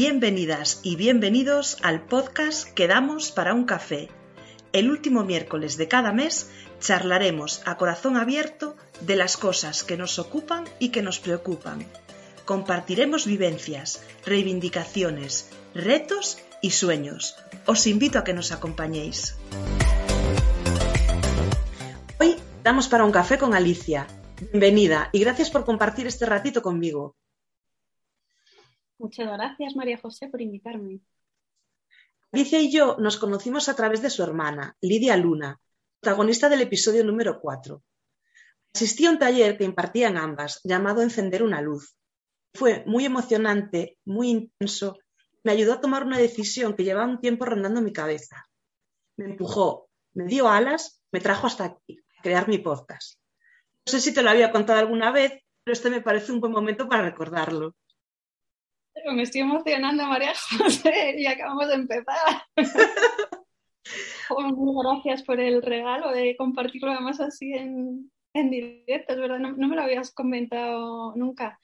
Bienvenidas y bienvenidos al podcast Quedamos para un café. El último miércoles de cada mes charlaremos a corazón abierto de las cosas que nos ocupan y que nos preocupan. Compartiremos vivencias, reivindicaciones, retos y sueños. Os invito a que nos acompañéis. Hoy damos para un café con Alicia. Bienvenida y gracias por compartir este ratito conmigo. Muchas gracias, María José, por invitarme. Alicia y yo nos conocimos a través de su hermana, Lidia Luna, protagonista del episodio número 4. Asistí a un taller que impartían ambas, llamado Encender una luz. Fue muy emocionante, muy intenso, me ayudó a tomar una decisión que llevaba un tiempo rondando mi cabeza. Me empujó, me dio alas, me trajo hasta aquí, a crear mi podcast. No sé si te lo había contado alguna vez, pero este me parece un buen momento para recordarlo. Me estoy emocionando, María José, y acabamos de empezar. Muchas gracias por el regalo de compartirlo además así en, directo, es verdad, no, me lo habías comentado nunca.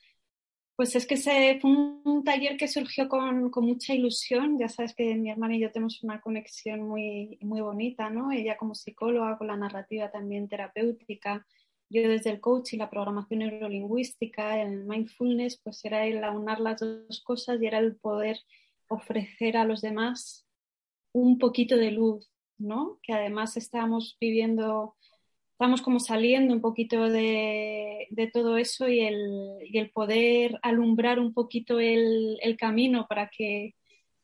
Pues es que fue un, taller que surgió con, mucha ilusión. Ya sabes que mi hermana y yo tenemos una conexión muy, muy bonita, ¿no? Ella como psicóloga, con la narrativa también terapéutica, yo desde el coaching, la programación neurolingüística, el mindfulness, pues era el aunar las dos cosas y era el poder ofrecer a los demás un poquito de luz, ¿no? Que además estábamos viviendo, estamos como saliendo un poquito de, todo eso y el, poder alumbrar un poquito el, camino para que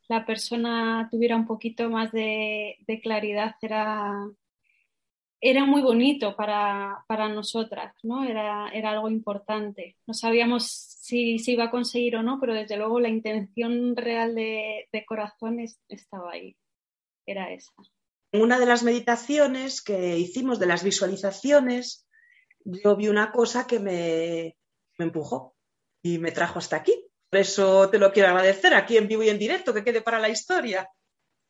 la persona tuviera un poquito más de, de claridad era, era muy bonito para, nosotras, ¿no? Era, era, algo importante. No sabíamos si se iba a conseguir o no, pero desde luego la intención real de, de corazón estaba ahí. Era esa. En una de las meditaciones que hicimos de las visualizaciones, yo vi una cosa que me, me empujó y me trajo hasta aquí. Por eso te lo quiero agradecer aquí en vivo y en directo, que quede para la historia.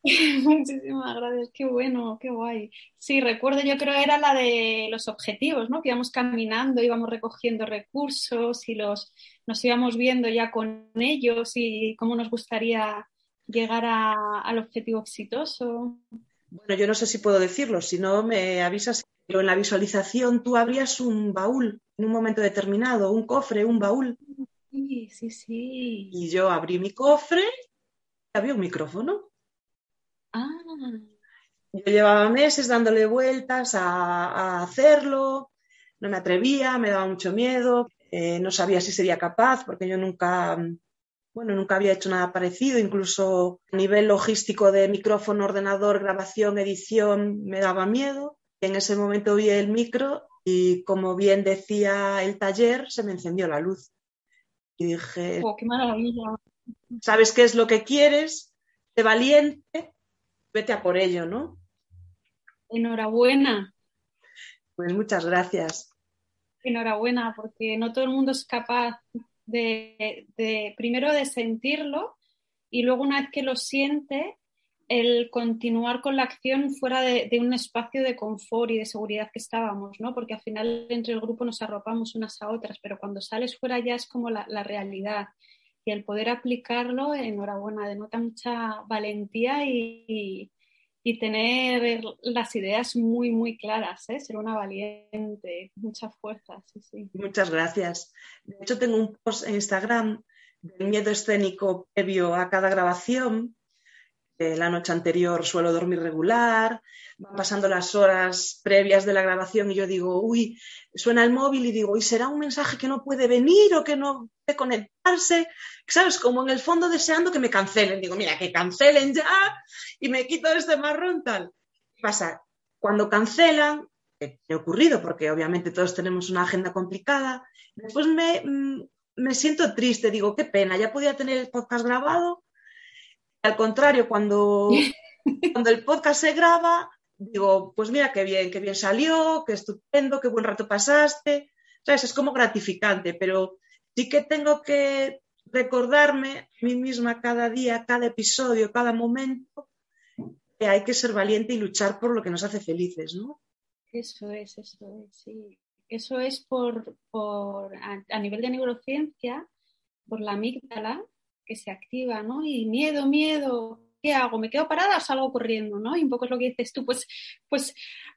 Muchísimas gracias, qué bueno, qué guay. Sí, recuerdo, yo creo era la de los objetivos, ¿no? Que íbamos caminando, íbamos recogiendo recursos y los, nos íbamos viendo ya con ellos y cómo nos gustaría llegar al objetivo exitoso. Bueno, yo no sé si puedo decirlo, si no me avisas, pero en la visualización tú abrías un baúl en un momento determinado, un cofre, un baúl. Sí, sí, sí. Y yo abrí mi cofre y había un micrófono. Yo llevaba meses dándole vueltas a, hacerlo, no me atrevía, me daba mucho miedo, eh, no sabía si sería capaz porque yo nunca, bueno, nunca había hecho nada parecido, incluso a nivel logístico de micrófono, ordenador, grabación, edición, me daba miedo. En ese momento vi el micro y como bien decía el taller, se me encendió la luz. Y dije, oh, qué maravilla. ¿Sabes qué es lo que quieres? Sé valiente vete a por ello, ¿no? Enhorabuena. Pues muchas gracias. Enhorabuena, porque no todo el mundo es capaz de, primero de sentirlo y luego una vez que lo siente, el continuar con la acción fuera de, un espacio de confort y de seguridad que estábamos, ¿no? Porque al final entre el grupo nos arropamos unas a otras, pero cuando sales fuera ya es como la, realidad. Y el poder aplicarlo, enhorabuena, denota mucha valentía y, tener las ideas muy, muy claras, ¿eh? ser una valiente, mucha fuerza. Sí, sí. Muchas gracias. De hecho, tengo un post en Instagram del miedo escénico previo a cada grabación la noche anterior suelo dormir regular, van pasando las horas previas de la grabación y yo digo, uy, suena el móvil y digo, ¿y será un mensaje que no puede venir o que no puede conectarse? ¿Sabes? Como en el fondo deseando que me cancelen. Digo, mira, que cancelen ya y me quito este marrón tal. ¿Qué pasa? Cuando cancelan, que he ocurrido, porque obviamente todos tenemos una agenda complicada. Después me, mm, me siento triste, digo, qué pena, ya podía tener el podcast grabado. Al contrario, cuando, cuando el podcast se graba, digo, pues mira qué bien, qué bien salió, qué estupendo, qué buen rato pasaste. ¿Sabes? Es como gratificante, pero sí que tengo que recordarme a mí misma cada día, cada episodio, cada momento, que hay que ser valiente y luchar por lo que nos hace felices, ¿no? Eso es, eso es, sí. Eso es por, por a, nivel de neurociencia, por la amígdala que se activa, ¿no? Y miedo, miedo, ¿qué hago? ¿Me quedo parada o salgo corriendo, ¿no? Y un poco es lo que dices tú, pues, pues,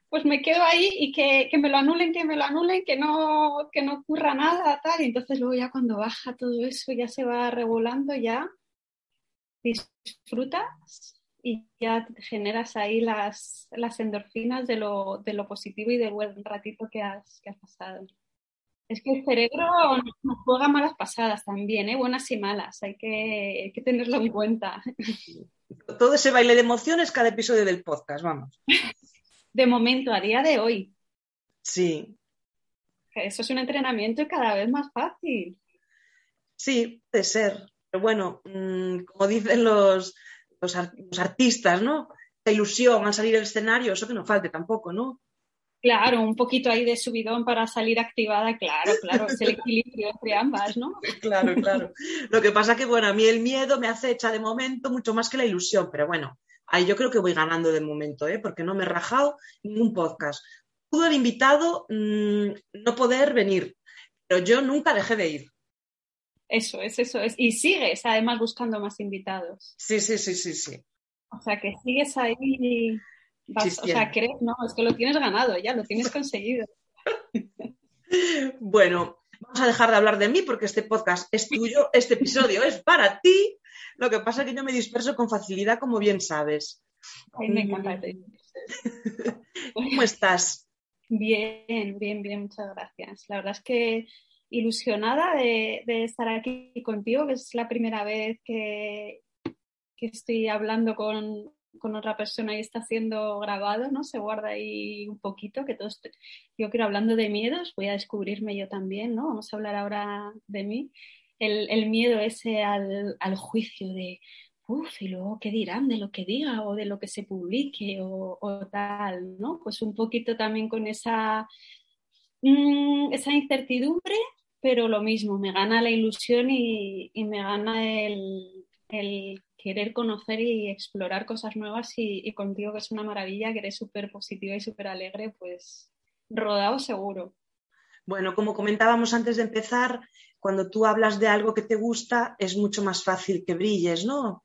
pues me quedo ahí y que, que, me lo anulen, que me lo anulen, que no, que no ocurra nada, tal. Y entonces luego ya cuando baja todo eso, ya se va regulando, ya disfrutas y ya generas ahí las, las endorfinas de lo, de lo, positivo y del buen ratito que has, que has pasado. Es que el cerebro nos juega malas pasadas también, ¿eh? buenas y malas, hay que, hay que tenerlo en cuenta. Todo ese baile de emociones cada episodio del podcast, vamos. De momento, a día de hoy. Sí. Eso es un entrenamiento cada vez más fácil. Sí, puede ser. Pero bueno, mm, como dicen los, los, artistas, ¿no? La ilusión al salir del escenario, eso que no falte tampoco, ¿no? Claro, un poquito ahí de subidón para salir activada, claro, claro, es el equilibrio entre ambas, ¿no? Claro, claro. Lo que pasa que, bueno, a mí el miedo me acecha de momento mucho más que la ilusión, pero bueno, ahí yo creo que voy ganando de momento, ¿eh? Porque no me he rajado ningún podcast. Pudo el invitado mmm, no poder venir, pero yo nunca dejé de ir. Eso es, eso es. Y sigues además buscando más invitados. Sí, sí, sí, sí, sí. O sea, que sigues ahí. Vas, o sea, crees, no, es que lo tienes ganado ya, lo tienes conseguido. bueno, vamos a dejar de hablar de mí porque este podcast es tuyo, este episodio es para ti. Lo que pasa es que yo me disperso con facilidad, como bien sabes. Ay, me encanta. ¿Cómo estás? Bien, bien, bien, muchas gracias. La verdad es que ilusionada de, estar aquí contigo, que es la primera vez que, que estoy hablando con, con, otra persona y está siendo grabado, ¿no? Se guarda ahí un poquito, que todos, yo quiero hablando de miedos, voy a descubrirme yo también, ¿no? Vamos a hablar ahora de mí. El, el miedo ese al, al, juicio de, uff, y luego qué dirán de lo que diga o de lo que se publique o, tal, ¿no? Pues un poquito también con esa, mmm, esa incertidumbre pero lo mismo, me gana la ilusión y, me gana el, querer conocer y explorar cosas nuevas y, contigo que es una maravilla, que eres súper positiva y súper alegre, pues rodado seguro. Bueno, como comentábamos antes de empezar, cuando tú hablas de algo que te gusta, es mucho más fácil que brilles, ¿no?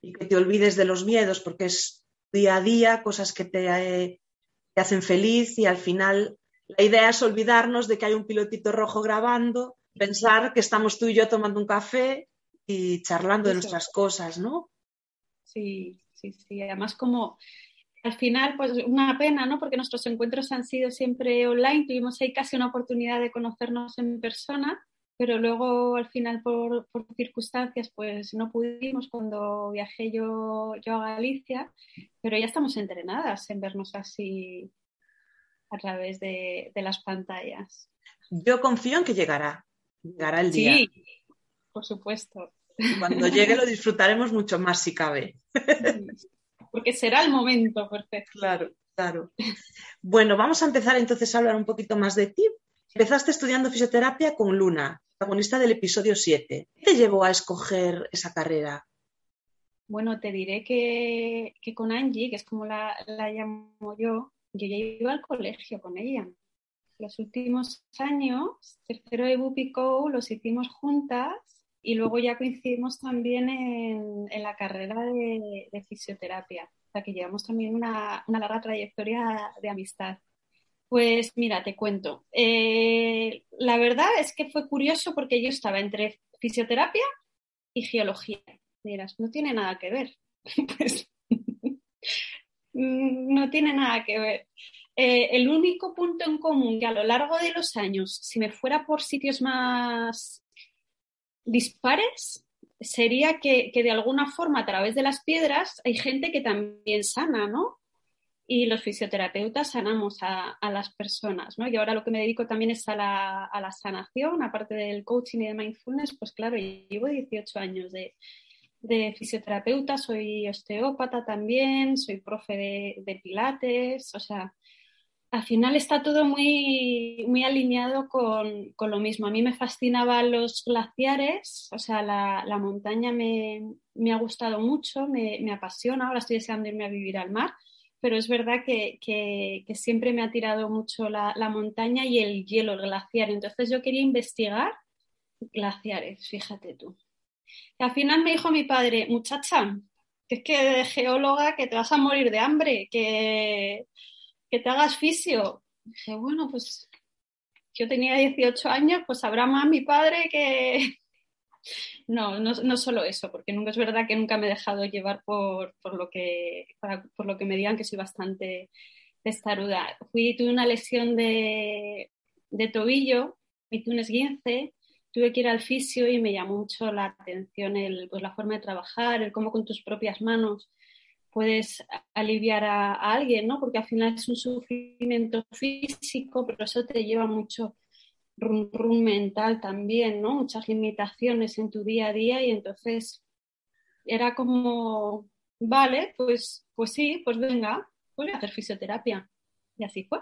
Y que te olvides de los miedos, porque es día a día cosas que te, eh, te hacen feliz y al final la idea es olvidarnos de que hay un pilotito rojo grabando, pensar que estamos tú y yo tomando un café y charlando de nuestras cosas, ¿no? Sí, sí, sí. Además, como al final, pues una pena, ¿no? Porque nuestros encuentros han sido siempre online, tuvimos ahí casi una oportunidad de conocernos en persona, pero luego al final por, por circunstancias pues no pudimos cuando viajé yo, yo a Galicia, pero ya estamos entrenadas en vernos así a través de, las pantallas. Yo confío en que llegará, llegará el día. Sí, por supuesto. Cuando llegue lo disfrutaremos mucho más si cabe. Porque será el momento perfecto. Claro, claro. Bueno, vamos a empezar entonces a hablar un poquito más de ti. Empezaste estudiando fisioterapia con Luna, protagonista del episodio 7. ¿Qué te llevó a escoger esa carrera? Bueno, te diré que, con Angie, que es como la llamo yo, yo ya iba al colegio con ella. Los últimos años, tercero de Bupico, los hicimos juntas y luego ya coincidimos también en, la carrera de, fisioterapia. O sea que llevamos también una, larga trayectoria de amistad. Pues mira, te cuento. Eh, la verdad es que fue curioso porque yo estaba entre fisioterapia y geología. Miras, no tiene nada que ver. pues no tiene nada que ver. Eh, el único punto en común que a lo largo de los años, si me fuera por sitios más dispares, sería que, de alguna forma a través de las piedras hay gente que también sana, ¿no? y los fisioterapeutas sanamos a, las personas, ¿no? Y ahora lo que me dedico también es a la, a la, sanación, aparte del coaching y de mindfulness, pues claro, llevo 18 años de, de fisioterapeuta, soy osteópata también, soy profe de, de, pilates, o sea, al final está todo muy, muy alineado con, con, lo mismo. A mí me fascinaban los glaciares, o sea, la, la montaña me, me, ha gustado mucho, me, me apasiona, ahora estoy deseando irme a vivir al mar pero es verdad que, que, siempre me ha tirado mucho la, la, montaña y el hielo, el glaciar. Entonces yo quería investigar glaciares, fíjate tú. Y al final me dijo mi padre, muchacha, que es que de geóloga que te vas a morir de hambre, que, que te hagas fisio. dije, bueno, pues yo tenía 18 años, pues sabrá más mi padre que, no, no, no, solo eso, porque nunca es verdad que nunca me he dejado llevar por, por, lo, que, por lo que me digan que soy bastante testaruda. Fui, tuve una lesión de, de tobillo, me hice un esguince, tuve que ir al fisio y me llamó mucho la atención el, pues, la forma de trabajar, el cómo con tus propias manos puedes aliviar a, a, alguien, ¿no? Porque al final es un sufrimiento físico, pero eso te lleva mucho rum, mental también, ¿no? Muchas limitaciones en tu día a día y entonces era como, vale, pues, pues sí, pues venga, voy a hacer fisioterapia. Y así fue.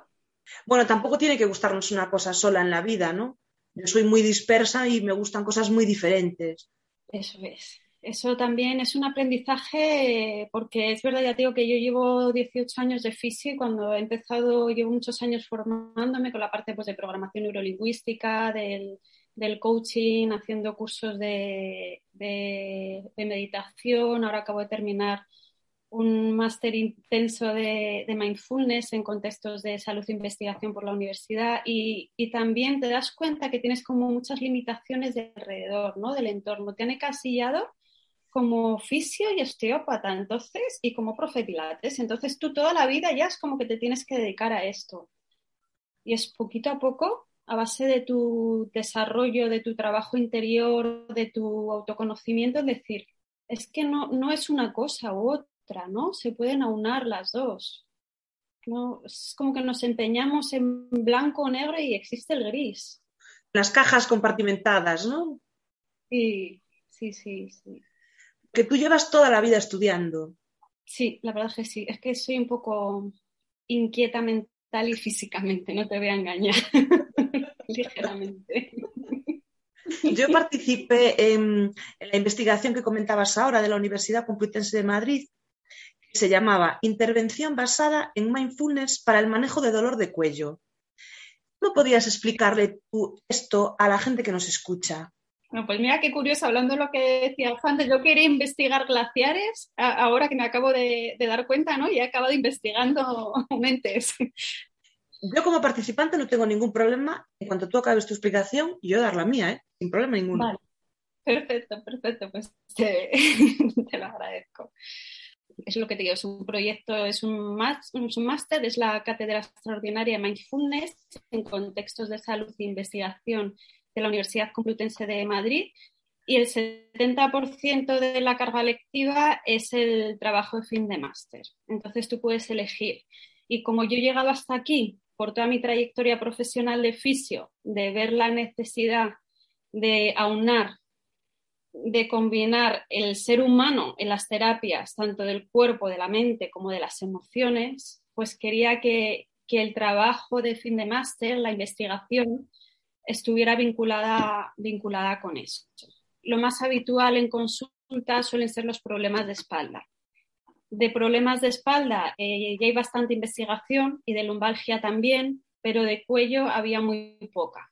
Bueno, tampoco tiene que gustarnos una cosa sola en la vida, ¿no? Yo soy muy dispersa y me gustan cosas muy diferentes. Eso es eso también es un aprendizaje porque es verdad, ya digo que yo llevo 18 años de fisio y cuando he empezado, llevo muchos años formándome con la parte pues, de programación neurolingüística, del, coaching, haciendo cursos de, meditación. Ahora acabo de terminar un máster intenso de, de, mindfulness en contextos de salud e investigación por la universidad y, y, también te das cuenta que tienes como muchas limitaciones de alrededor, ¿no? Del entorno. Te han encasillado como fisio y osteópata, entonces, y como profe pilates. Entonces tú toda la vida ya es como que te tienes que dedicar a esto. Y es poquito a poco, a base de tu desarrollo, de tu trabajo interior, de tu autoconocimiento, es decir, es que no, no es una cosa u otra, ¿no? Se pueden aunar las dos. ¿no? Es como que nos empeñamos en blanco o negro y existe el gris. Las cajas compartimentadas, ¿no? Sí, sí, sí, sí que tú llevas toda la vida estudiando. Sí, la verdad es que sí. Es que soy un poco inquieta mental y físicamente, no te voy a engañar. Ligeramente. Yo participé en, la investigación que comentabas ahora de la Universidad Complutense de Madrid, que se llamaba Intervención basada en mindfulness para el manejo de dolor de cuello. ¿Cómo podrías explicarle tú esto a la gente que nos escucha? Bueno, pues mira qué curioso, hablando de lo que decía antes, yo quería investigar glaciares, ahora que me acabo de, dar cuenta, ¿no? Y he acabado investigando mentes. Yo como participante no tengo ningún problema, en cuanto tú acabes tu explicación, yo dar la mía, ¿eh? Sin problema ninguno. Vale. Perfecto, perfecto, pues te, lo agradezco. Es lo que te digo, es un proyecto, es un, máster, es la Cátedra Extraordinaria de Mindfulness en contextos de salud e investigación de la Universidad Complutense de Madrid y el 70% de la carga lectiva es el trabajo de fin de máster. Entonces tú puedes elegir. Y como yo he llegado hasta aquí por toda mi trayectoria profesional de fisio, de ver la necesidad de aunar, de combinar el ser humano en las terapias, tanto del cuerpo, de la mente como de las emociones, pues quería que, que el trabajo de fin de máster, la investigación, estuviera vinculada, vinculada con eso. Lo más habitual en consulta suelen ser los problemas de espalda. De problemas de espalda eh, ya hay bastante investigación y de lumbalgia también, pero de cuello había muy poca.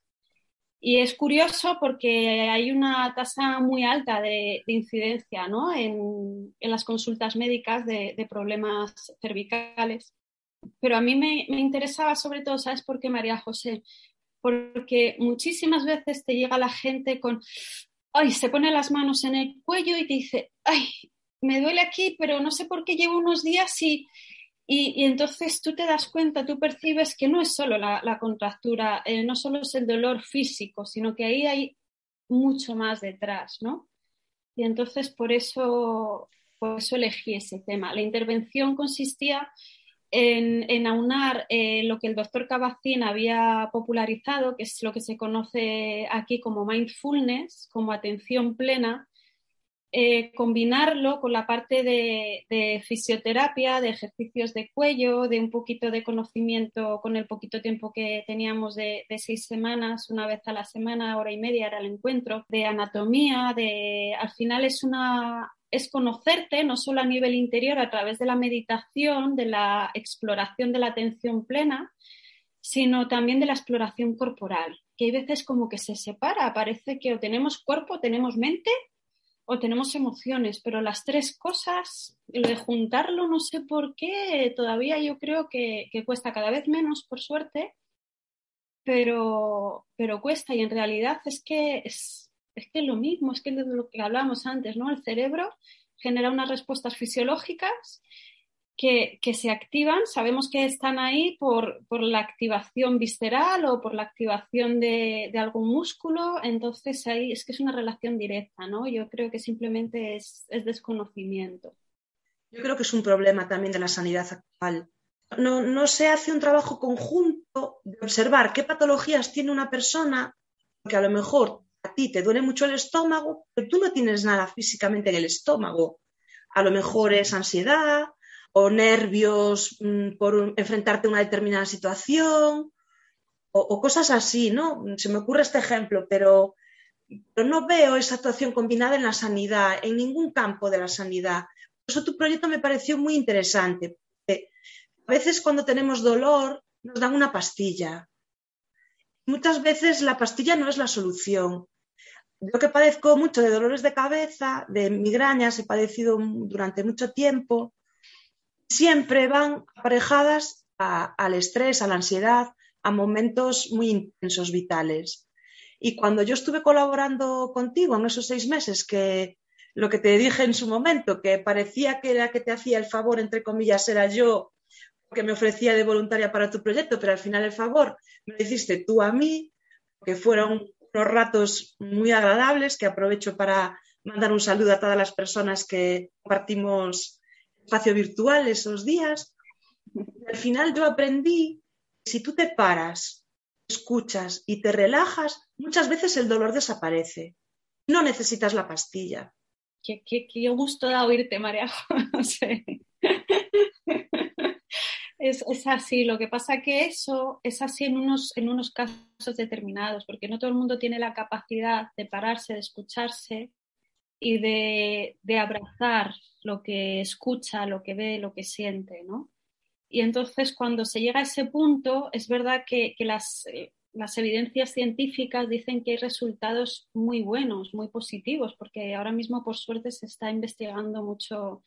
Y es curioso porque hay una tasa muy alta de, incidencia ¿no? en, en, las consultas médicas de, problemas cervicales. Pero a mí me, me interesaba sobre todo, ¿sabes por qué, María José? porque muchísimas veces te llega la gente con, ay, se pone las manos en el cuello y te dice, ay, me duele aquí, pero no sé por qué llevo unos días y, y, entonces tú te das cuenta, tú percibes que no es solo la, contractura, eh, no solo es el dolor físico, sino que ahí hay mucho más detrás, ¿no? Y entonces por eso, por eso elegí ese tema. La intervención consistía en, aunar eh, lo que el doctor Cabacín había popularizado, que es lo que se conoce aquí como mindfulness, como atención plena, eh, combinarlo con la parte de, fisioterapia, de ejercicios de cuello, de un poquito de conocimiento con el poquito tiempo que teníamos de, seis semanas, una vez a la semana, hora y media era el encuentro, de anatomía, de al final es una es conocerte no solo a nivel interior a través de la meditación, de la exploración de la atención plena, sino también de la exploración corporal, que hay veces como que se separa, parece que o tenemos cuerpo, tenemos mente o tenemos emociones, pero las tres cosas, lo de juntarlo no sé por qué, todavía yo creo que, cuesta cada vez menos, por suerte, pero, pero cuesta y en realidad es que es, es que lo mismo, es que de lo que hablábamos antes, ¿no? El cerebro genera unas respuestas fisiológicas que, se activan, sabemos que están ahí por, la activación visceral o por la activación de, algún músculo, entonces ahí es que es una relación directa, ¿no? Yo creo que simplemente es, desconocimiento. Yo creo que es un problema también de la sanidad actual. No, no se hace un trabajo conjunto de observar qué patologías tiene una persona, que a lo mejor a ti te duele mucho el estómago, pero tú no tienes nada físicamente en el estómago. A lo mejor es ansiedad, o nervios mm, por enfrentarte a una determinada situación o, cosas así, ¿no? Se me ocurre este ejemplo, pero, no veo esa actuación combinada en la sanidad, en ningún campo de la sanidad. Por eso tu proyecto me pareció muy interesante. A veces cuando tenemos dolor nos dan una pastilla. Muchas veces la pastilla no es la solución. Yo que padezco mucho de dolores de cabeza, de migrañas, he padecido durante mucho tiempo, siempre van aparejadas al estrés, a la ansiedad, a momentos muy intensos vitales. Y cuando yo estuve colaborando contigo en esos seis meses, que lo que te dije en su momento, que parecía que era que te hacía el favor, entre comillas, era yo que me ofrecía de voluntaria para tu proyecto, pero al final el favor me lo hiciste tú a mí, que fueron unos ratos muy agradables, que aprovecho para mandar un saludo a todas las personas que compartimos espacio virtual esos días. al final yo aprendí que si tú te paras, escuchas y te relajas, muchas veces el dolor desaparece. No necesitas la pastilla. Qué, gusto da oírte, María Es, es, así, lo que pasa que eso es así en unos, en unos casos determinados, porque no todo el mundo tiene la capacidad de pararse, de escucharse y de, de, abrazar lo que escucha, lo que ve, lo que siente, ¿no? Y entonces cuando se llega a ese punto, es verdad que, que las, eh, las evidencias científicas dicen que hay resultados muy buenos, muy positivos, porque ahora mismo, por suerte, se está investigando mucho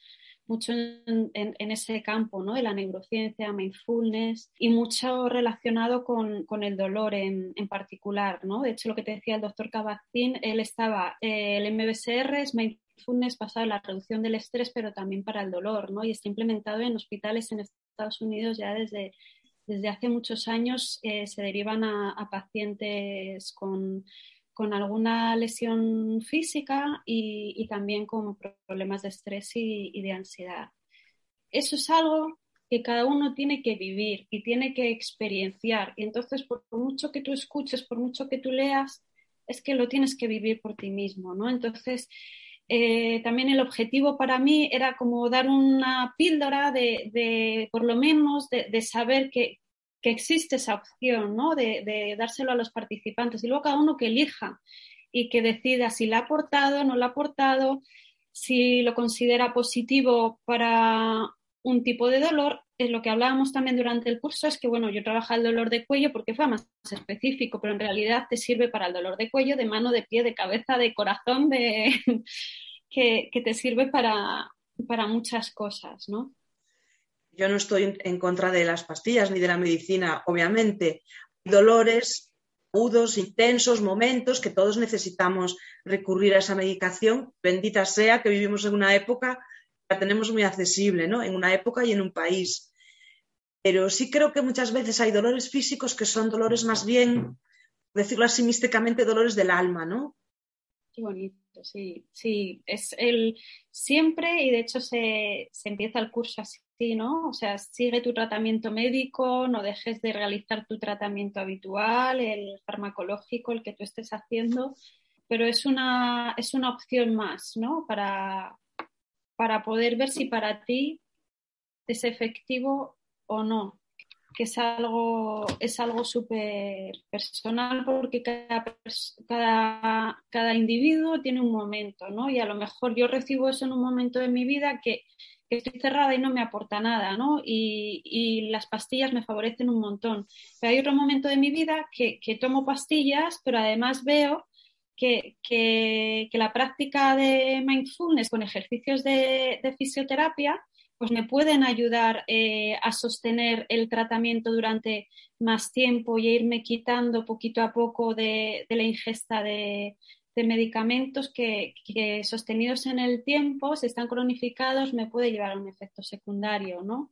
mucho en, ese campo ¿no? la neurociencia, mindfulness y mucho relacionado con, con el dolor en, en, particular. ¿no? De hecho, lo que te decía el doctor Cabacín, él estaba, eh, el MBSR es mindfulness basado en la reducción del estrés, pero también para el dolor, ¿no? y está implementado en hospitales en Estados Unidos ya desde, desde hace muchos años. Eh, se derivan a pacientes con con alguna lesión física y, también con problemas de estrés y, de ansiedad. Eso es algo que cada uno tiene que vivir y tiene que experienciar. Y entonces, por mucho que tú escuches, por mucho que tú leas, es que lo tienes que vivir por ti mismo, ¿no? Entonces, eh, también el objetivo para mí era como dar una píldora de, por lo menos, de saber que, que existe esa opción, ¿no? De, dárselo a los participantes y luego cada uno que elija y que decida si la ha aportado, no la ha aportado, si lo considera positivo para un tipo de dolor. Es lo que hablábamos también durante el curso, es que, bueno, yo trabajo el dolor de cuello porque fue más específico, pero en realidad te sirve para el dolor de cuello, de mano, de pie, de cabeza, de corazón, de... que, que te sirve para, para muchas cosas, ¿no? Yo no estoy en contra de las pastillas ni de la medicina, obviamente. Dolores agudos, intensos, momentos que todos necesitamos recurrir a esa medicación. Bendita sea que vivimos en una época la tenemos muy accesible, ¿no? En una época y en un país. Pero sí creo que muchas veces hay dolores físicos que son dolores más bien, decirlo así místicamente, dolores del alma, ¿no? Qué bonito, sí, sí. Es el siempre, y de hecho se, se empieza el curso así así, ¿no? O sea, sigue tu tratamiento médico, no dejes de realizar tu tratamiento habitual, el farmacológico, el que tú estés haciendo, pero es una, es una opción más, ¿no? Para, para poder ver si para ti es efectivo o no que es algo es algo súper personal porque cada, cada, cada, individuo tiene un momento, ¿no? Y a lo mejor yo recibo eso en un momento de mi vida que estoy cerrada y no me aporta nada, ¿no? Y, las pastillas me favorecen un montón. Pero hay otro momento de mi vida que, que tomo pastillas, pero además veo que, que, que, la práctica de mindfulness con ejercicios de, de fisioterapia pues me pueden ayudar eh, a sostener el tratamiento durante más tiempo y irme quitando poquito a poco de, la ingesta de, medicamentos que, sostenidos en el tiempo, si están cronificados, me puede llevar a un efecto secundario, ¿no?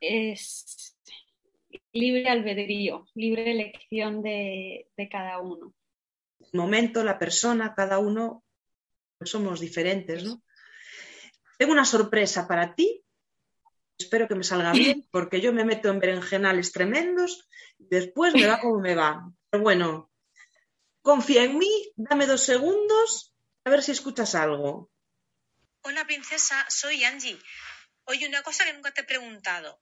Es libre albedrío, libre elección de, de cada uno. El momento, la persona, cada uno somos diferentes, ¿no? Tengo una sorpresa para ti. Espero que me salga bien, porque yo me meto en berenjenales tremendos después me va como me va. Pero bueno, confía en mí, dame dos segundos a ver si escuchas algo. Hola, princesa, soy Angie. Oye, una cosa que nunca te he preguntado.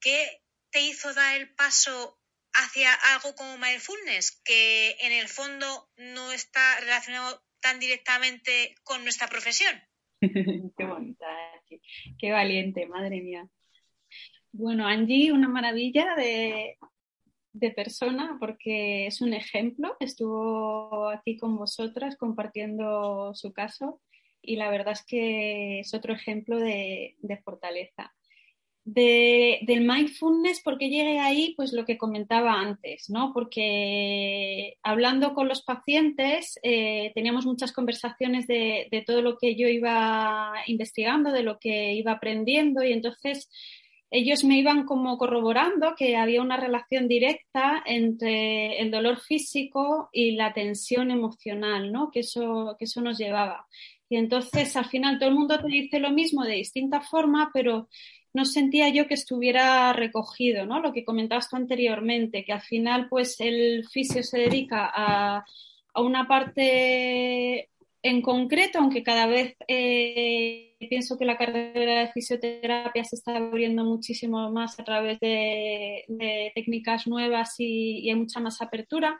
¿Qué te hizo dar el paso hacia algo como mindfulness, que en el fondo no está relacionado tan directamente con nuestra profesión? qué bonita, qué valiente, madre mía. Bueno, Angie, una maravilla de, de persona porque es un ejemplo. Estuvo aquí con vosotras compartiendo su caso y la verdad es que es otro ejemplo de, de fortaleza de, del mindfulness, porque llegué ahí? Pues lo que comentaba antes, ¿no? Porque hablando con los pacientes eh, teníamos muchas conversaciones de, de, todo lo que yo iba investigando, de lo que iba aprendiendo y entonces ellos me iban como corroborando que había una relación directa entre el dolor físico y la tensión emocional, ¿no? Que eso, que eso nos llevaba. Y entonces al final todo el mundo te dice lo mismo de distinta forma, pero no sentía yo que estuviera recogido, ¿no? Lo que comentabas tú anteriormente, que al final, pues, el fisio se dedica a, una parte en concreto, aunque cada vez eh, pienso que la carrera de fisioterapia se está abriendo muchísimo más a través de, técnicas nuevas y, hay mucha más apertura.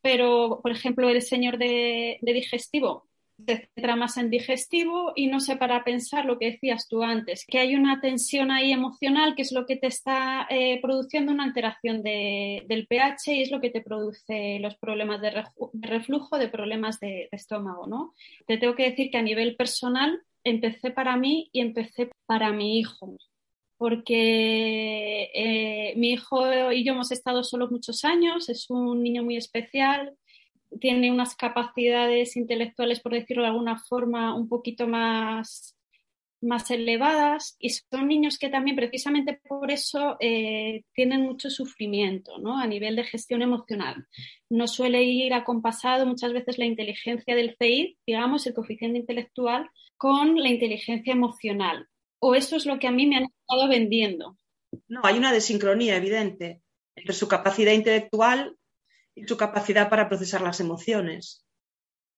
Pero, por ejemplo, el señor de digestivo, se centra más en digestivo y no sé para pensar lo que decías tú antes, que hay una tensión ahí emocional que es lo que te está eh, produciendo una alteración de, del pH y es lo que te produce los problemas de, reflujo, de problemas de, estómago, ¿no? Te tengo que decir que a nivel personal empecé para mí y empecé para mi hijo porque eh, mi hijo y yo hemos estado solos muchos años, es un niño muy especial, tiene unas capacidades intelectuales, por decirlo de alguna forma, un poquito más, más elevadas y son niños que también precisamente por eso eh, tienen mucho sufrimiento ¿no? a nivel de gestión emocional. No suele ir acompasado muchas veces la inteligencia del CI, digamos, el coeficiente intelectual, con la inteligencia emocional. O eso es lo que a mí me han estado vendiendo. No, hay una desincronía evidente entre su capacidad intelectual y su capacidad para procesar las emociones.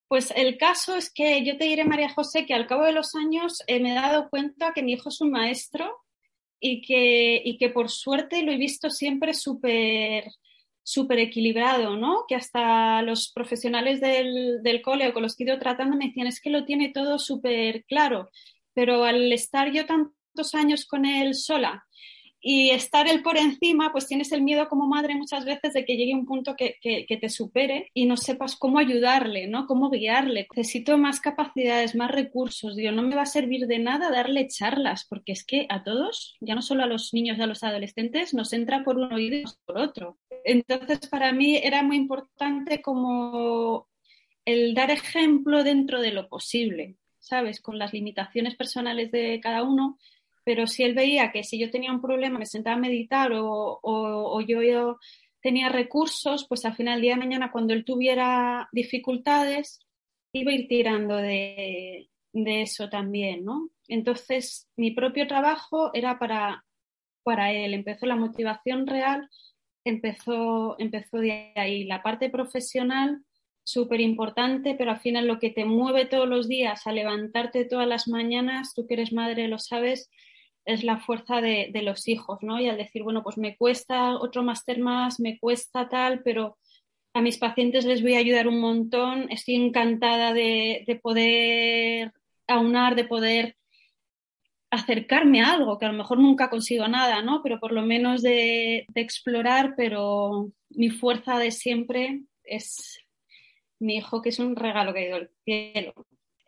Pues el caso es que yo te diré, María José, que al cabo de los años eh, me he dado cuenta que mi hijo es un maestro y que, y que por suerte lo he visto siempre súper súper equilibrado, ¿no? Que hasta los profesionales del, del cole o con los que he ido tratando me decían, es que lo tiene todo súper claro, pero al estar yo tantos años con él sola y estar él por encima, pues tienes el miedo como madre muchas veces de que llegue un punto que, que, te supere y no sepas cómo ayudarle, ¿no? Cómo guiarle. Necesito más capacidades, más recursos. Digo, no me va a servir de nada darle charlas, porque es que a todos, ya no solo a los niños y a los adolescentes, nos entra por un oído y por otro. Entonces, para mí era muy importante como el dar ejemplo dentro de lo posible, ¿sabes? Con las limitaciones personales de cada uno, pero si él veía que si yo tenía un problema me sentaba a meditar o, yo, tenía recursos, pues al final, el día de mañana, cuando él tuviera dificultades, iba a ir tirando de, de eso también, ¿no? Entonces, mi propio trabajo era para, para él. Empezó la motivación real, empezó, empezó de ahí. La parte profesional, súper importante, pero al final lo que te mueve todos los días a levantarte todas las mañanas, tú que eres madre lo sabes, es la fuerza de, los hijos, ¿no? Y al decir, bueno, pues me cuesta otro máster más, me cuesta tal, pero a mis pacientes les voy a ayudar un montón. Estoy encantada de, de poder aunar, de poder acercarme a algo, que a lo mejor nunca consigo nada, ¿no? Pero por lo menos de, de explorar, pero mi fuerza de siempre es mi hijo, que es un regalo que ha ido del cielo.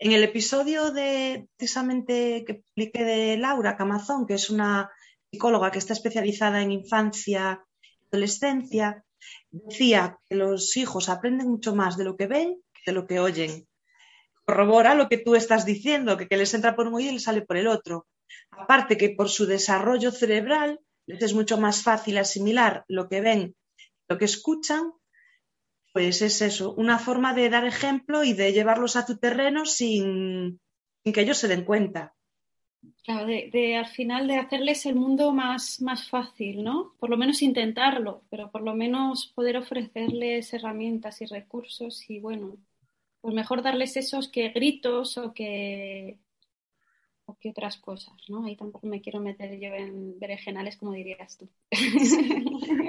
En el episodio de precisamente que publiqué de Laura Camazón, que es una psicóloga que está especializada en infancia y adolescencia, decía que los hijos aprenden mucho más de lo que ven que de lo que oyen. Corrobora lo que tú estás diciendo, que, que les entra por un oído y les sale por el otro. Aparte que por su desarrollo cerebral les es mucho más fácil asimilar lo que ven, lo que escuchan, pues es eso, una forma de dar ejemplo y de llevarlos a tu terreno sin, sin que ellos se den cuenta. Claro, de, de, al final de hacerles el mundo más, más fácil, ¿no? Por lo menos intentarlo, pero por lo menos poder ofrecerles herramientas y recursos y bueno, pues mejor darles esos que gritos o que, o que otras cosas, ¿no? Ahí tampoco me quiero meter yo en berenjenales como dirías tú.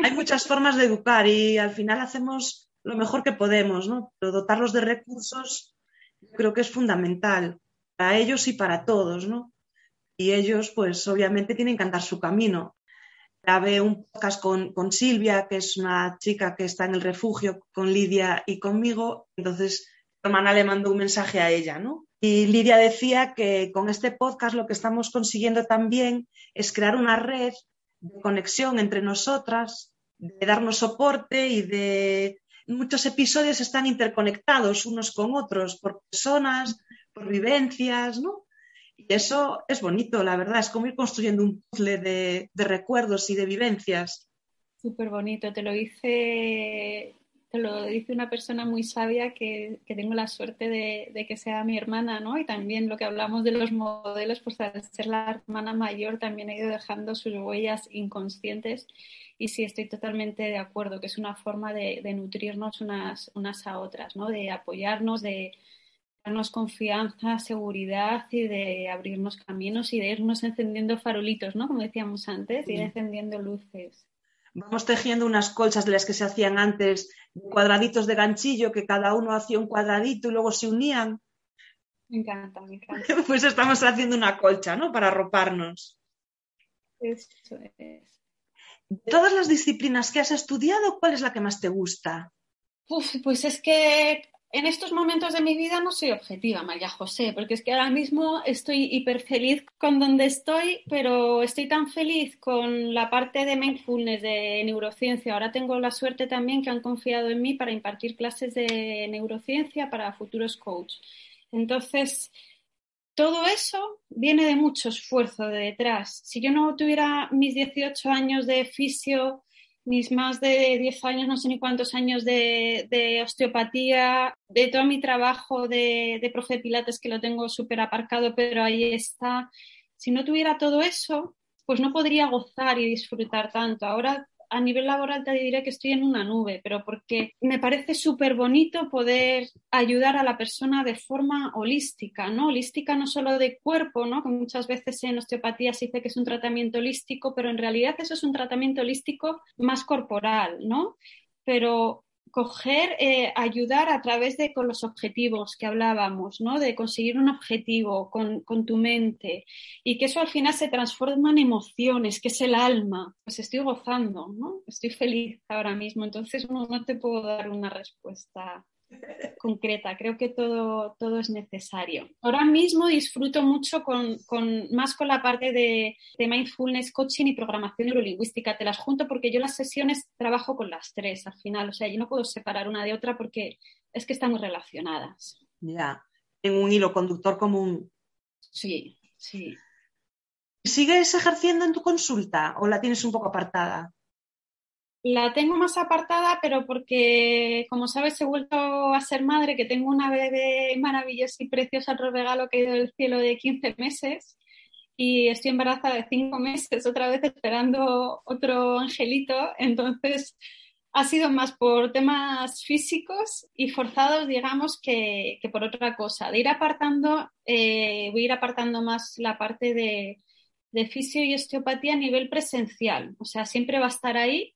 Hay muchas formas de educar y al final hacemos lo mejor que podemos, ¿no? Pero dotarlos de recursos creo que es fundamental para ellos y para todos, ¿no? Y ellos, pues obviamente tienen que andar su camino. Grabé un podcast con, con, Silvia, que es una chica que está en el refugio con Lidia y conmigo. Entonces, mi hermana le mandó un mensaje a ella, ¿no? Y Lidia decía que con este podcast lo que estamos consiguiendo también es crear una red de conexión entre nosotras, de darnos soporte y de muchos episodios están interconectados unos con otros por personas, por vivencias, ¿no? Y eso es bonito, la verdad, es como ir construyendo un puzzle de, recuerdos y de vivencias. Súper bonito, te lo dice, te lo dice una persona muy sabia que, que tengo la suerte de, de, que sea mi hermana, ¿no? Y también lo que hablamos de los modelos, pues al ser la hermana mayor también ha ido dejando sus huellas inconscientes y sí, estoy totalmente de acuerdo, que es una forma de, de nutrirnos unas, unas, a otras, ¿no? de apoyarnos, de darnos confianza, seguridad y de abrirnos caminos y de irnos encendiendo farolitos, ¿no? como decíamos antes, y ir encendiendo luces. Vamos tejiendo unas colchas de las que se hacían antes, cuadraditos de ganchillo, que cada uno hacía un cuadradito y luego se unían. Me encanta, me encanta. Pues estamos haciendo una colcha, ¿no? Para arroparnos. Eso es. De todas las disciplinas que has estudiado, ¿cuál es la que más te gusta? Uf, pues es que en estos momentos de mi vida no soy objetiva, María José, porque es que ahora mismo estoy hiper feliz con donde estoy, pero estoy tan feliz con la parte de mindfulness, de neurociencia. Ahora tengo la suerte también que han confiado en mí para impartir clases de neurociencia para futuros coach. Entonces, todo eso viene de mucho esfuerzo de detrás. Si yo no tuviera mis 18 años de fisio, mis más de 10 años, no sé ni cuántos años de, de osteopatía, de todo mi trabajo de, de profe Pilates que lo tengo súper aparcado, pero ahí está. Si no tuviera todo eso, pues no podría gozar y disfrutar tanto. Ahora a nivel laboral te diré que estoy en una nube, pero porque me parece súper bonito poder ayudar a la persona de forma holística, ¿no? Holística no solo de cuerpo, ¿no? Que muchas veces en osteopatía se dice que es un tratamiento holístico, pero en realidad eso es un tratamiento holístico más corporal, ¿no? Pero coger, eh, ayudar a través de con los objetivos que hablábamos, ¿no? De conseguir un objetivo con, con, tu mente y que eso al final se transforma en emociones, que es el alma. Pues estoy gozando, ¿no? Estoy feliz ahora mismo, entonces no, no te puedo dar una respuesta concreta. Creo que todo, todo es necesario. Ahora mismo disfruto mucho con, con más con la parte de, de, mindfulness, coaching y programación neurolingüística. Te las junto porque yo las sesiones trabajo con las tres al final. O sea, yo no puedo separar una de otra porque es que están muy relacionadas. Ya, en un hilo conductor común. Sí, sí. ¿Sigues ejerciendo en tu consulta o la tienes un poco apartada? La tengo más apartada, pero porque, como sabes, he vuelto a ser madre, que tengo una bebé maravillosa y preciosa, otro regalo que he ido del cielo de 15 meses y estoy embarazada de 5 meses, otra vez esperando otro angelito. Entonces, ha sido más por temas físicos y forzados, digamos, que, por otra cosa. De ir apartando, eh, voy a ir apartando más la parte de fisio y osteopatía a nivel presencial. O sea, siempre va a estar ahí,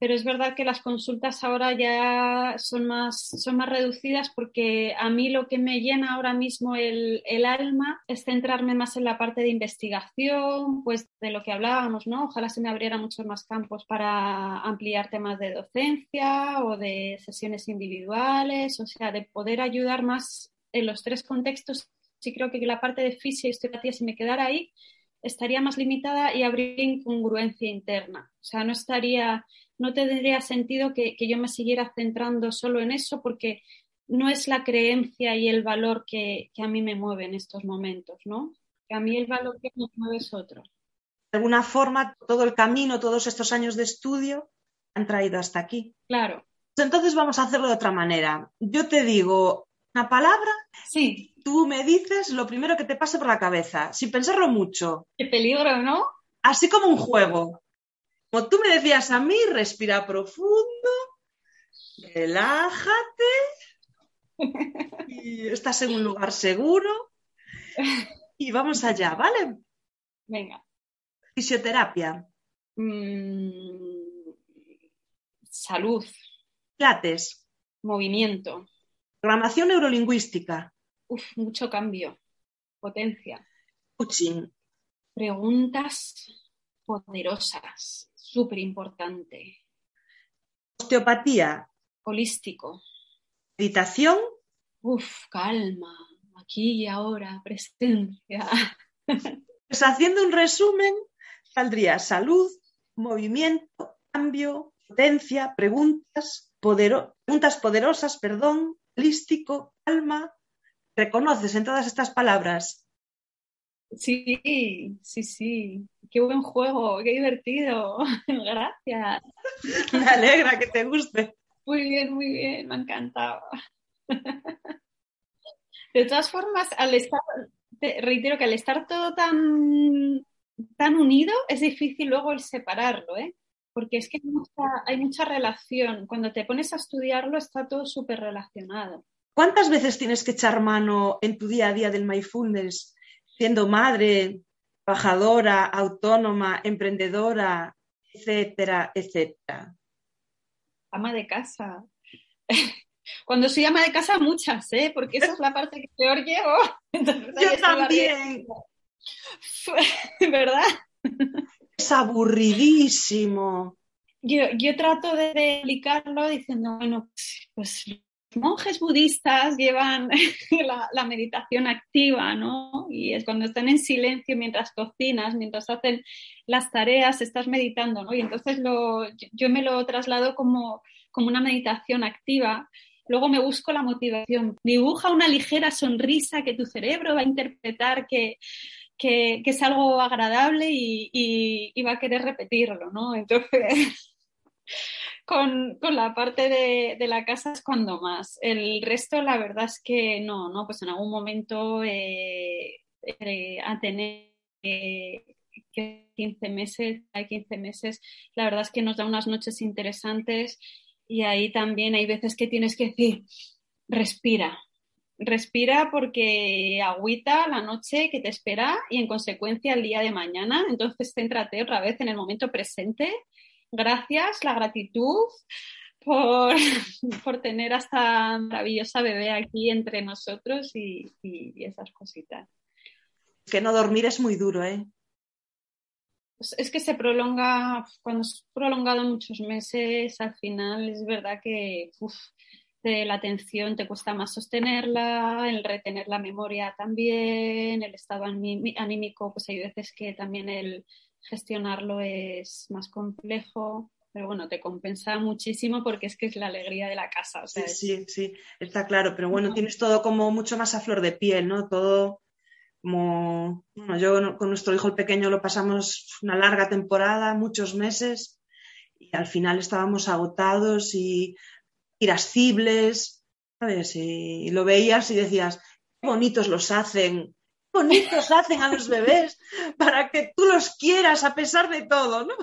pero es verdad que las consultas ahora ya son más, son más reducidas porque a mí lo que me llena ahora mismo el, el, alma es centrarme más en la parte de investigación, pues de lo que hablábamos, ¿no? Ojalá se me abrieran muchos más campos para ampliar temas de docencia o de sesiones individuales, o sea, de poder ayudar más en los tres contextos. Sí creo que la parte de física y osteopatía, si me quedara ahí, estaría más limitada y habría incongruencia interna. O sea, no estaría no tendría sentido que, yo me siguiera centrando solo en eso porque no es la creencia y el valor que, a mí me mueve en estos momentos, ¿no? Que a mí el valor que me mueve es otro. De alguna forma, todo el camino, todos estos años de estudio han traído hasta aquí. Claro. Entonces vamos a hacerlo de otra manera. Yo te digo una palabra, sí. tú me dices lo primero que te pase por la cabeza, sin pensarlo mucho. Qué peligro, ¿no? Así como un juego. Como tú me decías a mí, respira profundo, relájate y estás en un lugar seguro y vamos allá, ¿vale? Venga. Fisioterapia. Mm, salud. Pilates. Movimiento. Programación neurolingüística. Uf, mucho cambio. Potencia. Coaching. Preguntas poderosas súper importante. Osteopatía. Holístico. Meditación. Uf, calma, aquí y ahora, presencia. Pues haciendo un resumen, saldría salud, movimiento, cambio, potencia, preguntas, preguntas poderosas, perdón, holístico, calma. ¿Reconoces en todas estas palabras Sí, sí, sí. Qué buen juego, qué divertido. Gracias. Me alegra que te guste. Muy bien, muy bien, me ha encantado. De todas formas, al estar, te reitero que al estar todo tan, tan unido, es difícil luego el separarlo, ¿eh? Porque es que hay mucha, hay mucha relación. Cuando te pones a estudiarlo, está todo súper relacionado. ¿Cuántas veces tienes que echar mano en tu día a día del mindfulness siendo madre, trabajadora, autónoma, emprendedora, etcétera, etcétera? Ama de casa. Cuando soy ama de casa, muchas, ¿eh? porque esa es la parte que peor llevo. Yo también. ¿Verdad? Es aburridísimo. Yo, yo trato de explicarlo diciendo, bueno, pues monjes budistas llevan la, meditación activa, ¿no? Y es cuando están en silencio mientras cocinas, mientras hacen las tareas, estás meditando, ¿no? Y entonces lo, yo me lo traslado como, como una meditación activa. Luego me busco la motivación. Dibuja una ligera sonrisa que tu cerebro va a interpretar que, que, es algo agradable y, y, va a querer repetirlo, ¿no? Entonces, con, la parte de, la casa es cuando más. El resto, la verdad es que no, ¿no? Pues en algún momento eh, eh, a tener 15 meses, hay 15 meses, la verdad es que nos da unas noches interesantes y ahí también hay veces que tienes que decir, respira, respira porque agüita la noche que te espera y en consecuencia el día de mañana. Entonces céntrate otra vez en el momento presente gracias, la gratitud por, por tener a esta maravillosa bebé aquí entre nosotros y, esas cositas. Que no dormir es muy duro, ¿eh? Pues es que se prolonga, cuando es prolongado muchos meses, al final es verdad que de la atención te cuesta más sostenerla, el retener la memoria también, el estado anímico, pues hay veces que también el, gestionarlo es más complejo, pero bueno, te compensa muchísimo porque es que es la alegría de la casa. sí, sí, sí, está claro, pero bueno, tienes todo como mucho más a flor de piel, ¿no? Todo como, bueno, yo con nuestro hijo el pequeño lo pasamos una larga temporada, muchos meses, y al final estábamos agotados y irascibles, ¿sabes? Y lo veías y decías, qué bonitos los hacen, bonitos hacen a los bebés para que tú los quieras a pesar de todo, ¿no?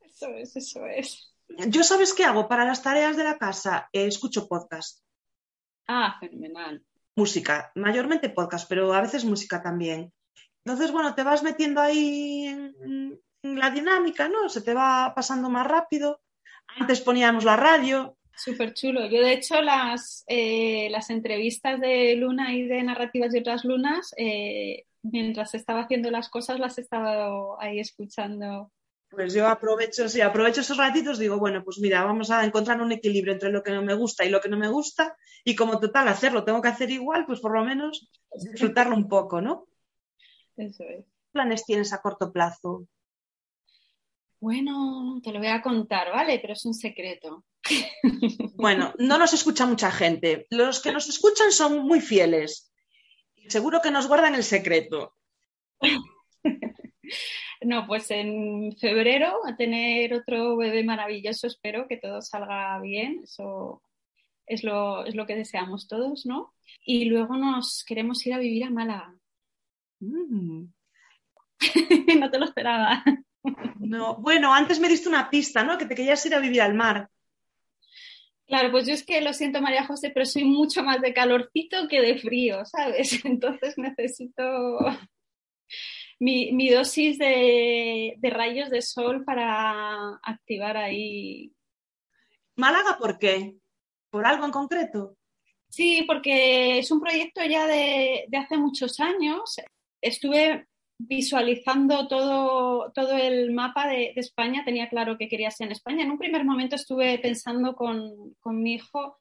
Eso es, eso es. Yo sabes qué hago para las tareas de la casa, Eh, escucho podcast, Ah, fenomenal. música, mayormente podcast, pero a veces música también. Entonces, bueno, te vas metiendo ahí en, en la dinámica, ¿no? Se te va pasando más rápido. Antes poníamos la radio, Súper chulo. Yo, de hecho, las, eh, las entrevistas de Luna y de Narrativas de otras lunas, eh, mientras estaba haciendo las cosas, las estaba ahí escuchando. Pues yo aprovecho, sí, aprovecho esos ratitos, digo, bueno, pues mira, vamos a encontrar un equilibrio entre lo que no me gusta y lo que no me gusta, y como total hacerlo tengo que hacer igual, pues por lo menos disfrutarlo un poco, ¿no? Eso es. ¿Qué planes tienes a corto plazo? Bueno, te lo voy a contar, ¿vale? Pero es un secreto. Bueno, no nos escucha mucha gente. Los que nos escuchan son muy fieles. Seguro que nos guardan el secreto. No, pues en febrero a tener otro bebé maravilloso, espero que todo salga bien, eso es lo, es lo que deseamos todos, ¿no? Y luego nos queremos ir a vivir a Málaga. Mm. no te lo esperaba. No, bueno, antes me diste una pista, ¿no? Que te querías ir a vivir al mar. Claro, pues yo es que lo siento, María José, pero soy mucho más de calorcito que de frío, ¿sabes? Entonces necesito mi, mi dosis de, de rayos de sol para activar ahí Málaga, ¿por qué? ¿Por algo en concreto? Sí, porque es un proyecto ya de, de hace muchos años. Estuve visualizando todo, todo el mapa de, España, tenía claro que quería ser en España. En un primer momento estuve pensando con, con mi hijo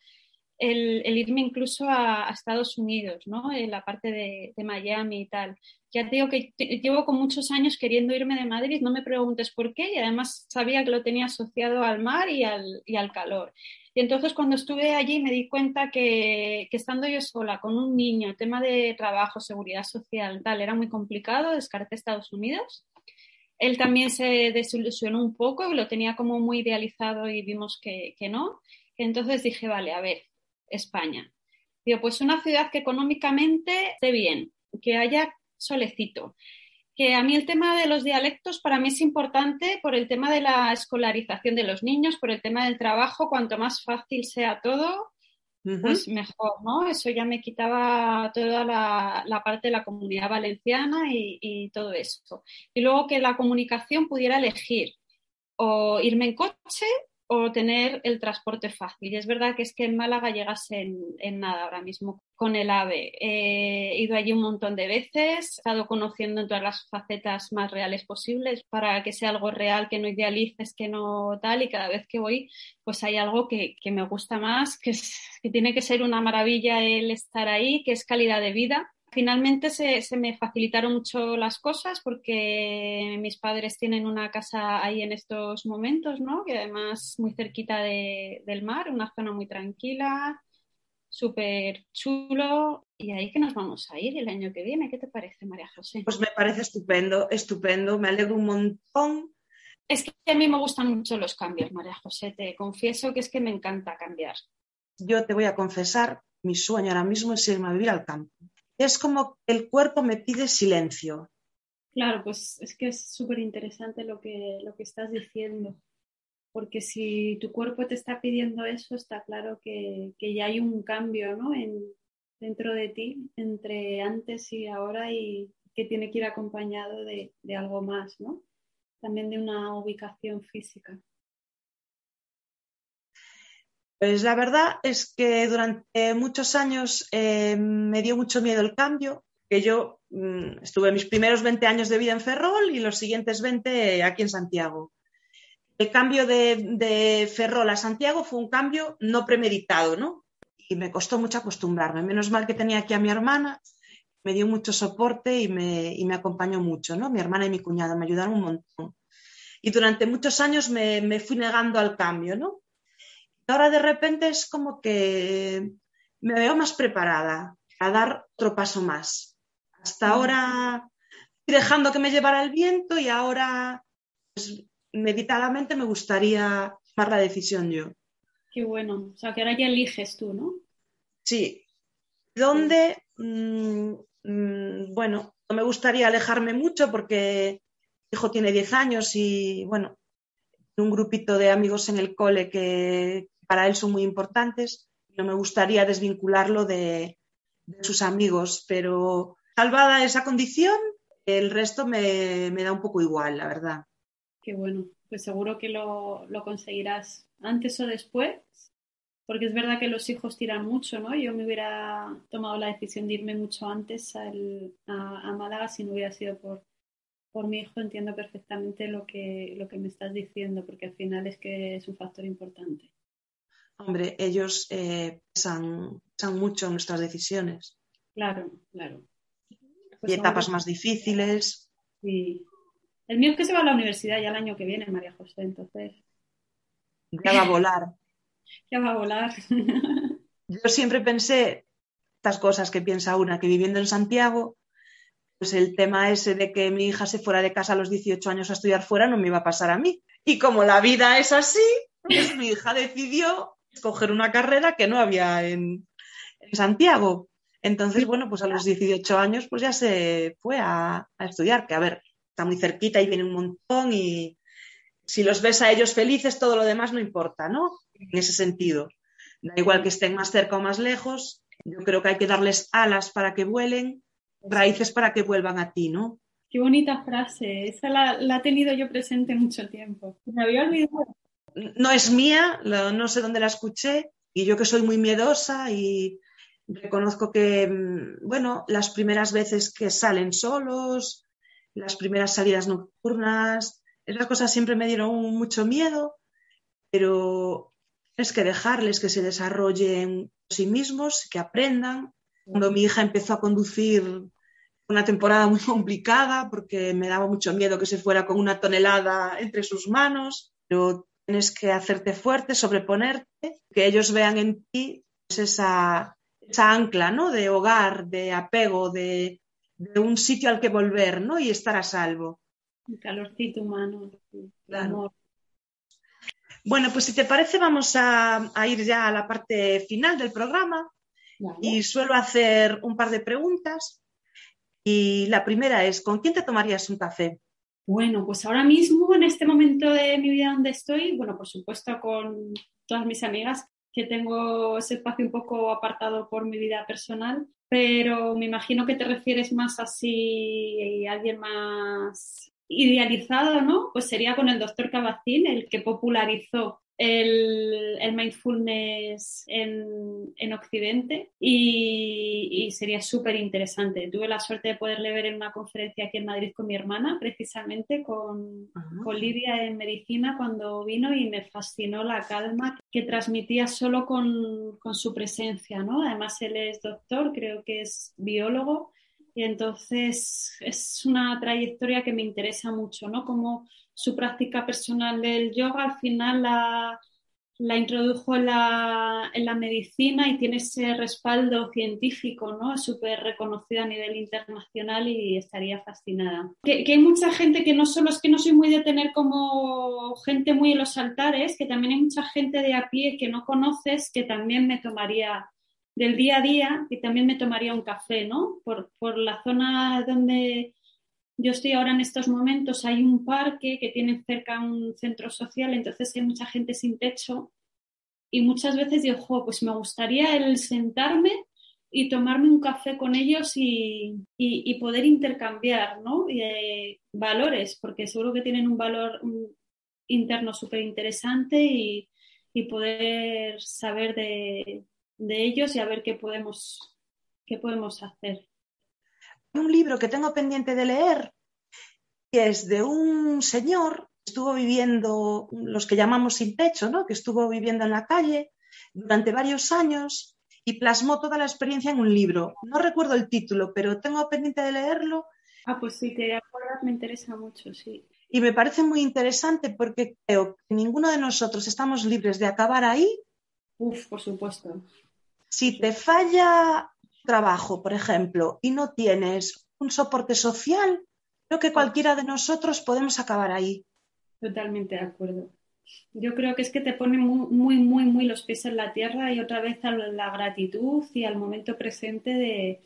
el, irme incluso a, a, Estados Unidos, ¿no? En la parte de, de, Miami y tal. Ya te digo que llevo con muchos años queriendo irme de Madrid, no me preguntes por qué, y además sabía que lo tenía asociado al mar y al, y al calor. Y entonces cuando estuve allí me di cuenta que, que, estando yo sola con un niño, el tema de trabajo, seguridad social, tal, era muy complicado, descarté Estados Unidos. Él también se desilusionó un poco, lo tenía como muy idealizado y vimos que, que no. Entonces dije, vale, a ver, España. Digo, pues una ciudad que económicamente esté bien, que haya solecito. Que a mí el tema de los dialectos para mí es importante por el tema de la escolarización de los niños, por el tema del trabajo, cuanto más fácil sea todo, uh -huh. pues mejor, ¿no? Eso ya me quitaba toda la, la parte de la comunidad valenciana y, y, todo eso. Y luego que la comunicación pudiera elegir o irme en coche o tener el transporte fácil. Y es verdad que es que en Málaga llegas en, en nada ahora mismo con el AVE. Eh, he ido allí un montón de veces, he estado conociendo en todas las facetas más reales posibles para que sea algo real, que no idealices, que no tal, y cada vez que voy, pues hay algo que, que me gusta más, que, es, que tiene que ser una maravilla el estar ahí, que es calidad de vida finalmente se, se, me facilitaron mucho las cosas porque mis padres tienen una casa ahí en estos momentos, ¿no? Y además muy cerquita de, del mar, una zona muy tranquila, súper chulo. Y ahí que nos vamos a ir el año que viene. ¿Qué te parece, María José? Pues me parece estupendo, estupendo. Me alegro un montón. Es que a mí me gustan mucho los cambios, María José. Te confieso que es que me encanta cambiar. Yo te voy a confesar, mi sueño ahora mismo es irme a vivir al campo es como que el cuerpo me pide silencio. Claro, pues es que es súper interesante lo que, lo que estás diciendo, porque si tu cuerpo te está pidiendo eso, está claro que, que ya hay un cambio ¿no? en, dentro de ti entre antes y ahora y que tiene que ir acompañado de, de algo más, ¿no? También de una ubicación física. Pues la verdad es que durante muchos años eh, me dio mucho miedo el cambio, que yo mmm, estuve mis primeros 20 años de vida en Ferrol y los siguientes 20 aquí en Santiago. El cambio de, Ferrol a Santiago fue un cambio no premeditado, ¿no? Y me costó mucho acostumbrarme. Menos mal que tenía aquí a mi hermana, me dio mucho soporte y me, y me acompañó mucho, ¿no? Mi hermana y mi cuñada me ayudaron un montón. Y durante muchos años me, me fui negando al cambio, ¿no? Ahora de repente es como que me veo más preparada a dar otro paso más. Hasta ahora dejando que me llevara el viento y ahora pues, meditadamente me gustaría tomar la decisión yo. Qué bueno. O sea, que ahora ya eliges tú, ¿no? Sí. ¿Dónde? Mm, mm, bueno, no me gustaría alejarme mucho porque mi hijo tiene 10 años y, bueno, un grupito de amigos en el cole que para él son muy importantes. No me gustaría desvincularlo de, sus amigos, pero salvada esa condición, el resto me, da un poco igual, la verdad. Qué bueno, pues seguro que lo, conseguirás antes o después, porque es verdad que los hijos tiran mucho, ¿no? Yo me hubiera tomado la decisión de irme mucho antes a, a Málaga si no hubiera sido por, por mi hijo entiendo perfectamente lo que, lo que me estás diciendo, porque al final es que es un factor importante. Hombre, ellos eh, pesan, mucho en nuestras decisiones. Claro, claro. y pues etapas más difíciles. Sí. El mío es que se va a la universidad ya el año que viene, María José, entonces. Ya va a volar. ya va a volar. Yo siempre pensé estas cosas que piensa una, que viviendo en Santiago pues el tema ese de que mi hija se fuera de casa a los 18 años a estudiar fuera no me iba a pasar a mí. Y como la vida es así, pues mi hija decidió escoger una carrera que no había en, Santiago. Entonces, bueno, pues a los 18 años pues ya se fue a, a, estudiar, que a ver, está muy cerquita y viene un montón y si los ves a ellos felices, todo lo demás no importa, ¿no? En ese sentido. Da igual que estén más cerca o más lejos, yo creo que hay que darles alas para que vuelen raíces para que vuelvan a ti, ¿no? Qué bonita frase, esa la, he tenido yo presente mucho tiempo. Me había olvidado. No es mía, no sé dónde la escuché, y yo que soy muy miedosa y reconozco que, mm, bueno, las primeras veces que salen solos, las primeras salidas nocturnas, esas cosas siempre me dieron mucho miedo, pero es que dejarles que se desarrollen sí mismos, que aprendan. Cuando mi hija empezó a conducir una temporada muy complicada porque me daba mucho miedo que se fuera con una tonelada entre sus manos, pero tienes que hacerte fuerte, sobreponerte, que ellos vean en ti pues, esa, ancla ¿no? de hogar, de apego, de, un sitio al que volver ¿no? y estar a salvo. El calorcito humano, el amor. Bueno, pues si te parece vamos a, ir ya a la parte final del programa y suelo hacer un par de preguntas y la primera es, ¿con quién te tomarías un café? Bueno, pues ahora mismo, en este momento de mi vida donde estoy, bueno, por supuesto con todas mis amigas, que tengo ese espacio un poco apartado por mi vida personal, pero me imagino que te refieres más así a alguien más idealizado, ¿no? Pues sería con el doctor Cabacín, el que popularizó el, mindfulness en, Occidente y, sería súper interesante. Tuve la suerte de poderle ver en una conferencia aquí en Madrid con mi hermana, precisamente con, con Lidia en medicina cuando vino y me fascinó la calma que transmitía solo con, con su presencia, ¿no? Además él es doctor, creo que es biólogo y entonces es una trayectoria que me interesa mucho, ¿no? Como su práctica personal del yoga al final la, la introdujo en la, en la, medicina y tiene ese respaldo científico, ¿no? Súper reconocido a nivel internacional y estaría fascinada. Que, que, hay mucha gente que no solo es que no soy muy de tener como gente muy en los altares, que también hay mucha gente de a pie que no conoces que también me tomaría del día a día y también me tomaría un café, ¿no? Por, por la zona donde yo estoy ahora en estos momentos, hay un parque que tiene cerca un centro social, entonces hay mucha gente sin techo y muchas veces digo, pues me gustaría el sentarme y tomarme un café con ellos y, y, poder intercambiar ¿no? Eh, valores, porque seguro que tienen un valor interno súper interesante y, y, poder saber de, de ellos y a ver qué podemos, qué podemos hacer. Un libro que tengo pendiente de leer que es de un señor que estuvo viviendo, los que llamamos sin techo, ¿no? que estuvo viviendo en la calle durante varios años y plasmó toda la experiencia en un libro. No recuerdo el título, pero tengo pendiente de leerlo. Ah, pues sí, te acuerdas, me interesa mucho, sí. Y me parece muy interesante porque creo que ninguno de nosotros estamos libres de acabar ahí. Uf, por supuesto. Si te falla trabajo, por ejemplo, y no tienes un soporte social, creo que cualquiera de nosotros podemos acabar ahí. Totalmente de acuerdo. Yo creo que es que te pone muy, muy, muy, muy los pies en la tierra y otra vez a la gratitud y al momento presente de,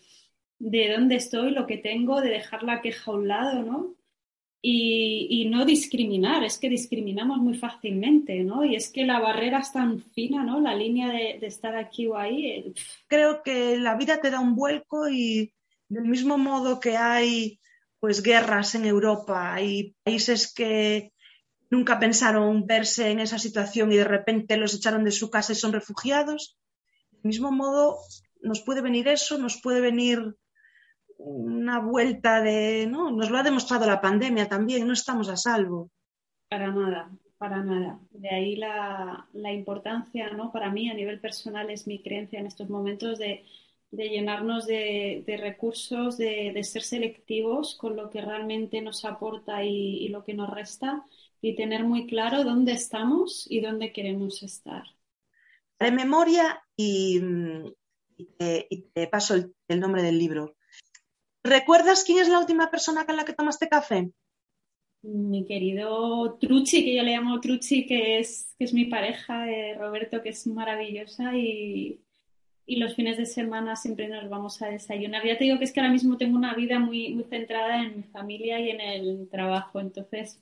de dónde estoy, lo que tengo, de dejar la queja a un lado, ¿no? Y, no discriminar, es que discriminamos muy fácilmente, ¿no? Y es que la barrera es tan fina, ¿no? La línea de, de estar aquí o ahí. Creo que la vida te da un vuelco y del mismo modo que hay pues guerras en Europa, hay países que nunca pensaron verse en esa situación y de repente los echaron de su casa y son refugiados. Del mismo modo, nos puede venir eso, nos puede venir una vuelta de, ¿no? Nos lo ha demostrado la pandemia también, no estamos a salvo. Para nada, para nada. De ahí la, la importancia, ¿no? Para mí, a nivel personal, es mi creencia en estos momentos de, de llenarnos de, de recursos, de, de, ser selectivos con lo que realmente nos aporta y, y lo que nos resta y tener muy claro dónde estamos y dónde queremos estar. De memoria y, y, te, y te, paso el, el, nombre del libro. ¿Recuerdas quién es la última persona con la que tomaste café? Mi querido Truchi, que yo le llamo Truchi, que es, que es mi pareja, eh, Roberto, que es maravillosa y, y los fines de semana siempre nos vamos a desayunar. Ya te digo que es que ahora mismo tengo una vida muy, muy centrada en mi familia y en el trabajo, entonces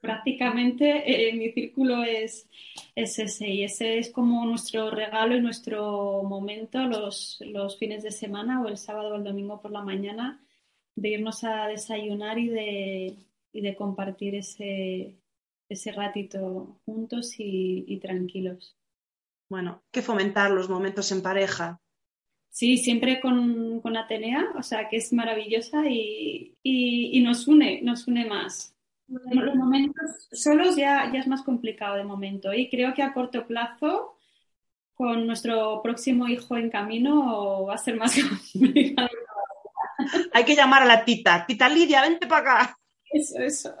prácticamente eh, mi círculo es, es, ese y ese es como nuestro regalo y nuestro momento los, los fines de semana o el sábado o el domingo por la mañana de irnos a desayunar y de, y de compartir ese, ese ratito juntos y, y tranquilos. Bueno, que fomentar los momentos en pareja. Sí, siempre con, con Atenea, o sea, que es maravillosa y, y, y nos une, nos une más. Los momentos solos ya, ya es más complicado de momento y creo que a corto plazo, con nuestro próximo hijo en camino, va a ser más complicado. Hay que llamar a la tita. Tita Lidia, vente para acá. Eso, eso.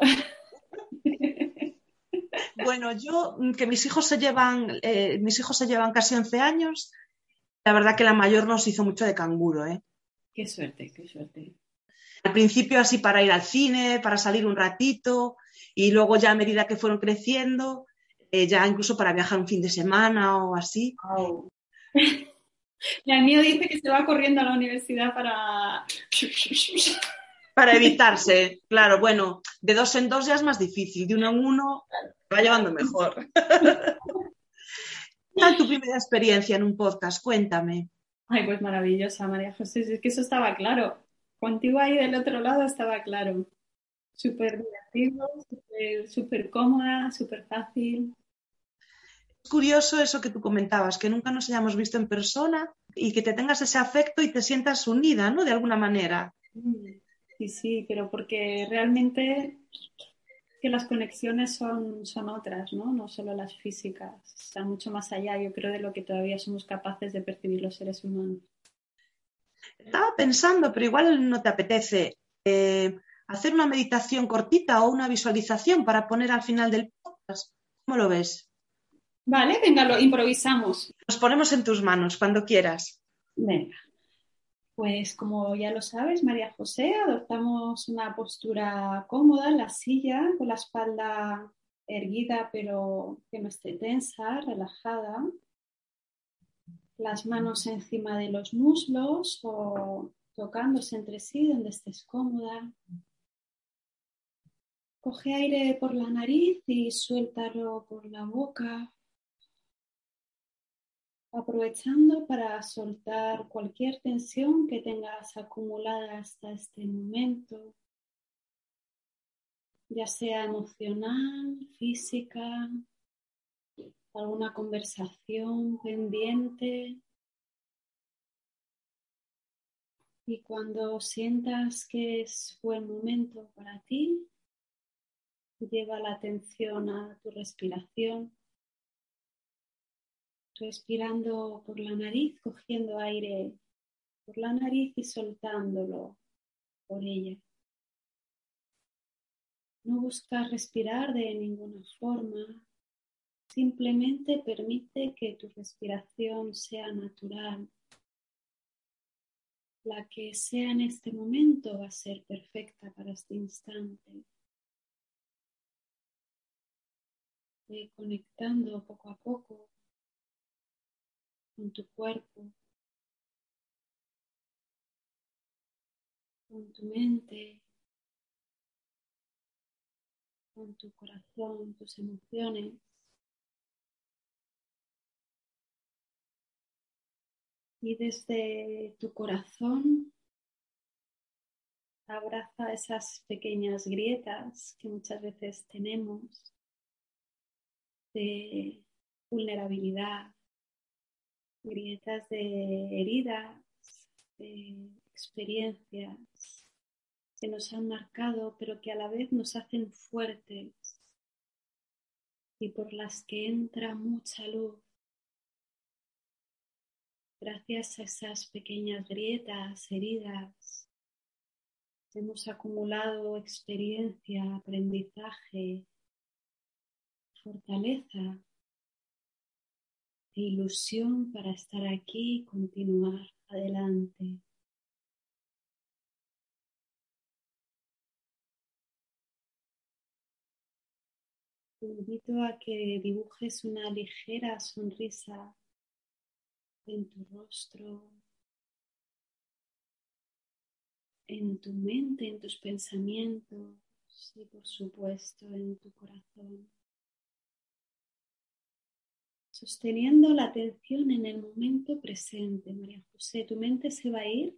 Bueno, yo que mis hijos se llevan, eh, mis hijos se llevan casi 11 años, la verdad que la mayor nos hizo mucho de canguro, ¿eh? Qué suerte, qué suerte. Al principio así para ir al cine, para salir un ratito, y luego ya a medida que fueron creciendo, eh, ya incluso para viajar un fin de semana o así. Wow. Y el mío dice que se va corriendo a la universidad para... Para evitarse, claro, bueno, de dos en dos ya es más difícil, de uno en uno va llevando mejor. ¿Qué tal tu primera experiencia en un podcast? Cuéntame. Ay, pues maravillosa, María José, es que eso estaba claro. Contigo ahí del otro lado estaba claro. Súper divertido, súper cómoda, súper fácil. Es curioso eso que tú comentabas, que nunca nos hayamos visto en persona y que te tengas ese afecto y te sientas unida, ¿no? De alguna manera. Sí, sí, pero porque realmente que las conexiones son, son otras, ¿no? No solo las físicas, están mucho más allá, yo creo, de lo que todavía somos capaces de percibir los seres humanos. Estaba pensando, pero igual no te apetece eh, hacer una meditación cortita o una visualización para poner al final del podcast. ¿Cómo lo ves? Vale, venga, lo improvisamos. Nos ponemos en tus manos cuando quieras. Venga. Pues como ya lo sabes, María José, adoptamos una postura cómoda en la silla, con la espalda erguida pero que no esté tensa, relajada. Las manos encima de los muslos o tocándose entre sí donde estés cómoda. Coge aire por la nariz y suéltalo por la boca aprovechando para soltar cualquier tensión que tengas acumulada hasta este momento, ya sea emocional, física, alguna conversación pendiente. Y cuando sientas que es buen momento para ti, lleva la atención a tu respiración respirando por la nariz, cogiendo aire por la nariz y soltándolo por ella. No buscas respirar de ninguna forma, simplemente permite que tu respiración sea natural. La que sea en este momento va a ser perfecta para este instante. conectando poco a poco con tu cuerpo, con tu mente, con tu corazón, tus emociones. Y desde tu corazón abraza esas pequeñas grietas que muchas veces tenemos de vulnerabilidad, grietas de heridas, de experiencias que nos han marcado, pero que a la vez nos hacen fuertes y por las que entra mucha luz. Gracias a esas pequeñas grietas, heridas, hemos acumulado experiencia, aprendizaje, fortaleza e ilusión para estar aquí y continuar adelante. Te invito a que dibujes una ligera sonrisa en tu rostro, en tu mente, en tus pensamientos y por supuesto en tu corazón. Sosteniendo la atención en el momento presente, María José, tu mente se va a ir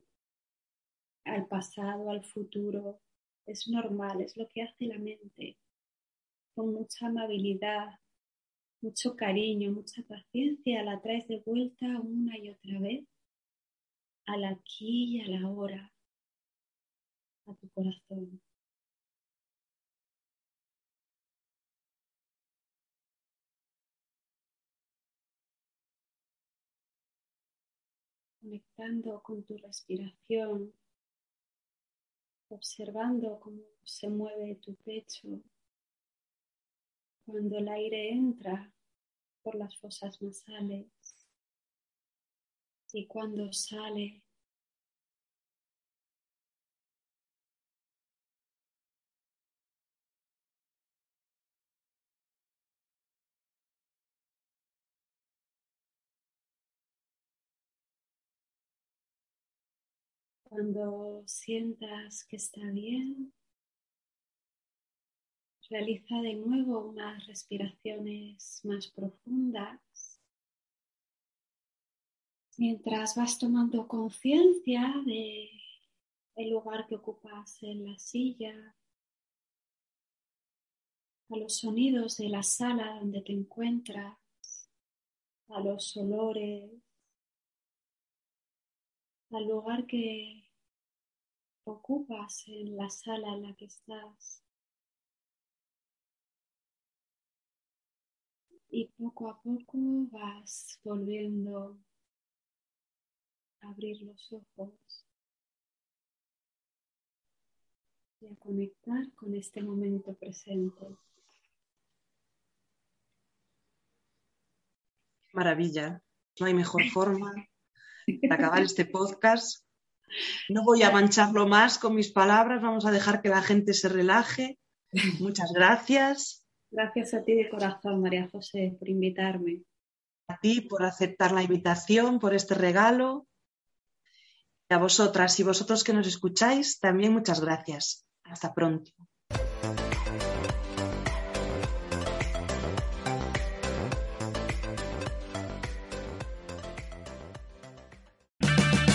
al pasado, al futuro. Es normal, es lo que hace la mente con mucha amabilidad, mucho cariño, mucha paciencia, la traes de vuelta una y otra vez al aquí y a la hora, a tu corazón. Conectando con tu respiración, observando cómo se mueve tu pecho cuando el aire entra por las fosas nasales y cuando sale Cuando sientas que está bien, Realiza de nuevo unas respiraciones más profundas mientras vas tomando conciencia de el lugar que ocupas en la silla, a los sonidos de la sala donde te encuentras, a los olores, al lugar que ocupas en la sala en la que estás. Y poco a poco vas volviendo a abrir los ojos y a conectar con este momento presente. Maravilla, no hay mejor forma de acabar este podcast. No voy a mancharlo más con mis palabras, vamos a dejar que la gente se relaje. Muchas gracias. Gracias a ti de corazón, María José, por invitarme. A ti por aceptar la invitación, por este regalo. Y a vosotras y vosotros que nos escucháis, también muchas gracias. Hasta pronto.